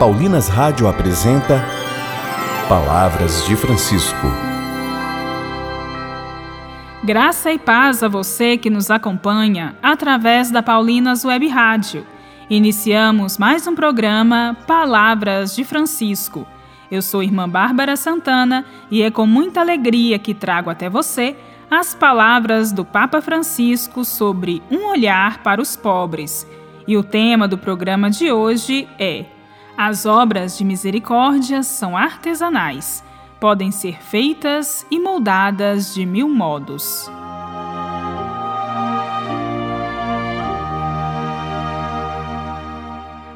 Paulinas Rádio apresenta Palavras de Francisco. Graça e paz a você que nos acompanha através da Paulinas Web Rádio. Iniciamos mais um programa Palavras de Francisco. Eu sou irmã Bárbara Santana e é com muita alegria que trago até você as palavras do Papa Francisco sobre um olhar para os pobres. E o tema do programa de hoje é as obras de misericórdia são artesanais, podem ser feitas e moldadas de mil modos.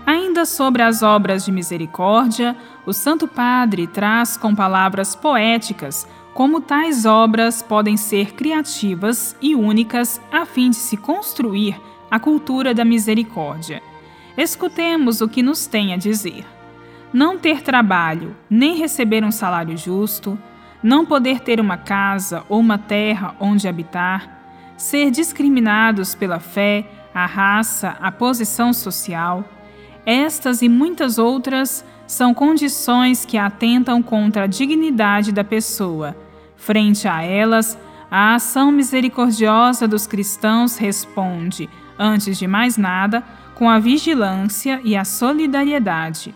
Ainda sobre as obras de misericórdia, o Santo Padre traz com palavras poéticas como tais obras podem ser criativas e únicas a fim de se construir a cultura da misericórdia. Escutemos o que nos tem a dizer. Não ter trabalho, nem receber um salário justo, não poder ter uma casa ou uma terra onde habitar, ser discriminados pela fé, a raça, a posição social, estas e muitas outras são condições que atentam contra a dignidade da pessoa. Frente a elas, a ação misericordiosa dos cristãos responde, antes de mais nada, com a vigilância e a solidariedade.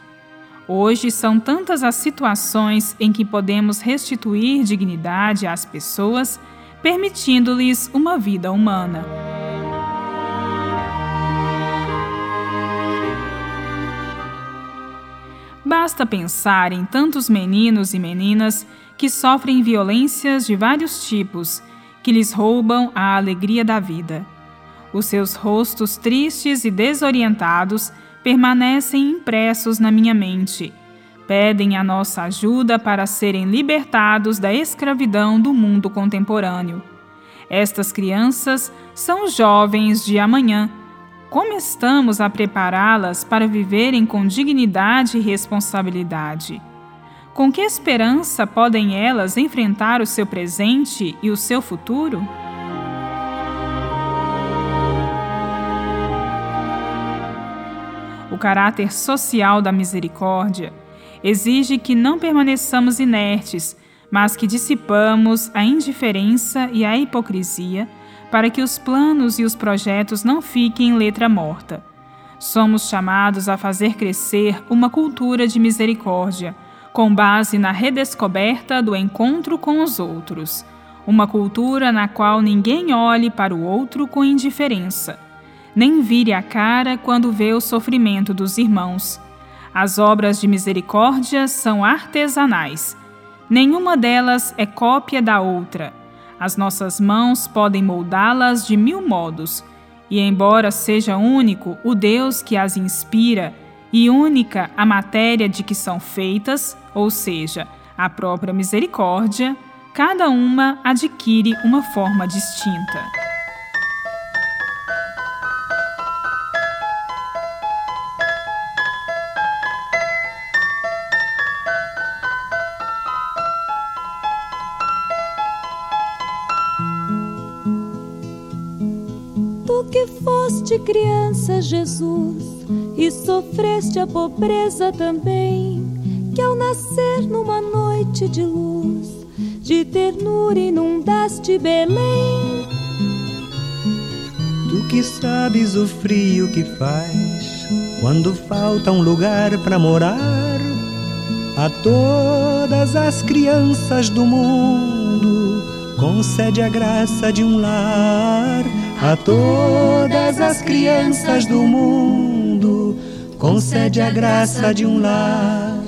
Hoje são tantas as situações em que podemos restituir dignidade às pessoas, permitindo-lhes uma vida humana. Basta pensar em tantos meninos e meninas que sofrem violências de vários tipos, que lhes roubam a alegria da vida. Os seus rostos tristes e desorientados permanecem impressos na minha mente. Pedem a nossa ajuda para serem libertados da escravidão do mundo contemporâneo. Estas crianças são jovens de amanhã. Como estamos a prepará-las para viverem com dignidade e responsabilidade? Com que esperança podem elas enfrentar o seu presente e o seu futuro? O caráter social da misericórdia, exige que não permaneçamos inertes, mas que dissipamos a indiferença e a hipocrisia para que os planos e os projetos não fiquem em letra morta. Somos chamados a fazer crescer uma cultura de misericórdia, com base na redescoberta do encontro com os outros, uma cultura na qual ninguém olhe para o outro com indiferença nem vire a cara quando vê o sofrimento dos irmãos. As obras de misericórdia são artesanais. Nenhuma delas é cópia da outra. As nossas mãos podem moldá-las de mil modos. E, embora seja único o Deus que as inspira e única a matéria de que são feitas, ou seja, a própria misericórdia, cada uma adquire uma forma distinta. Foste criança, Jesus, e sofreste a pobreza também, que ao nascer numa noite de luz, de ternura inundaste Belém. Tu que sabes o frio que faz quando falta um lugar para morar, a todas as crianças do mundo concede a graça de um lar a todas as crianças do mundo, concede a graça de um lar.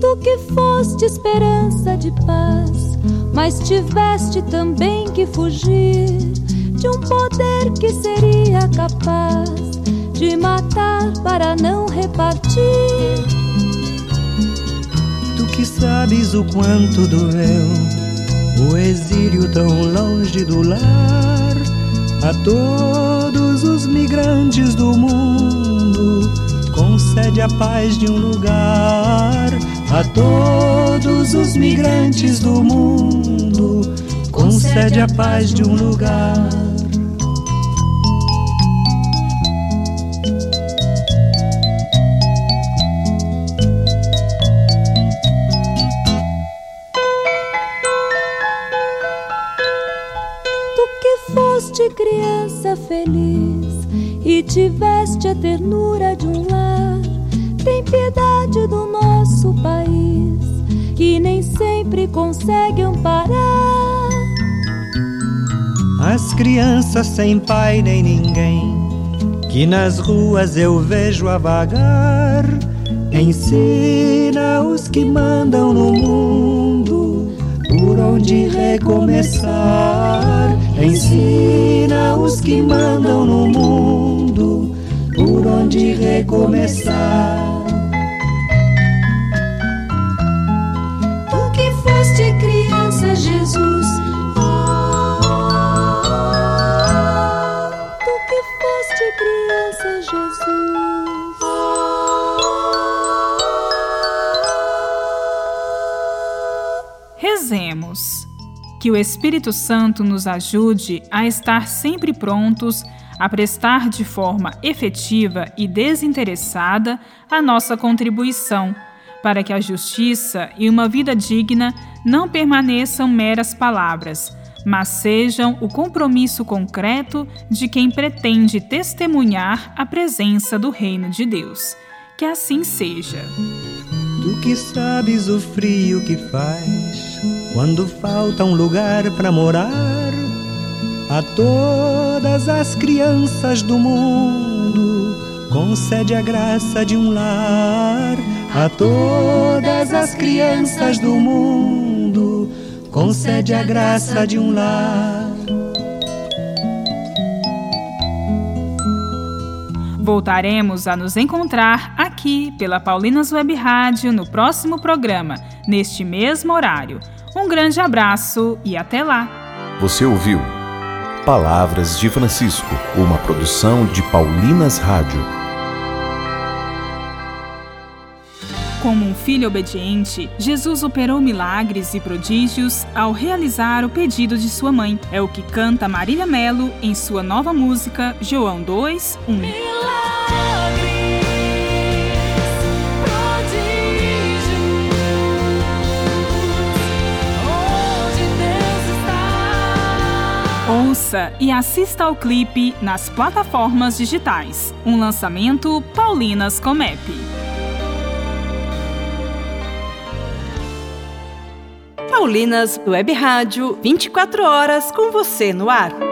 Tu que foste esperança de paz, mas tiveste também que fugir de um poder que seria capaz de matar para não repartir que sabes o quanto doeu o exílio tão longe do lar. A todos os migrantes do mundo concede a paz de um lugar. A todos os migrantes do mundo concede a paz de um lugar feliz e tiveste a ternura de um lar, tem piedade do nosso país que nem sempre consegue amparar. As crianças sem pai nem ninguém, que nas ruas eu vejo a vagar, ensina os que mandam no mundo por onde recomeçar. Ensina os que mandam no mundo por onde recomeçar. Rezemos. Que o Espírito Santo nos ajude a estar sempre prontos a prestar de forma efetiva e desinteressada a nossa contribuição, para que a justiça e uma vida digna não permaneçam meras palavras, mas sejam o compromisso concreto de quem pretende testemunhar a presença do Reino de Deus. Que assim seja. Tu que sabes o frio que faz quando falta um lugar para morar a todas as crianças do mundo, concede a graça de um lar. A todas as crianças do mundo, concede a graça de um lar. Voltaremos a nos encontrar aqui pela Paulinas Web Rádio no próximo programa, neste mesmo horário. Um grande abraço e até lá! Você ouviu Palavras de Francisco, uma produção de Paulinas Rádio. Como um filho obediente, Jesus operou milagres e prodígios ao realizar o pedido de sua mãe. É o que canta Marília Melo em sua nova música João 2, E assista ao clipe nas plataformas digitais. Um lançamento Paulinas Comep. Paulinas Web Rádio, 24 horas com você no ar.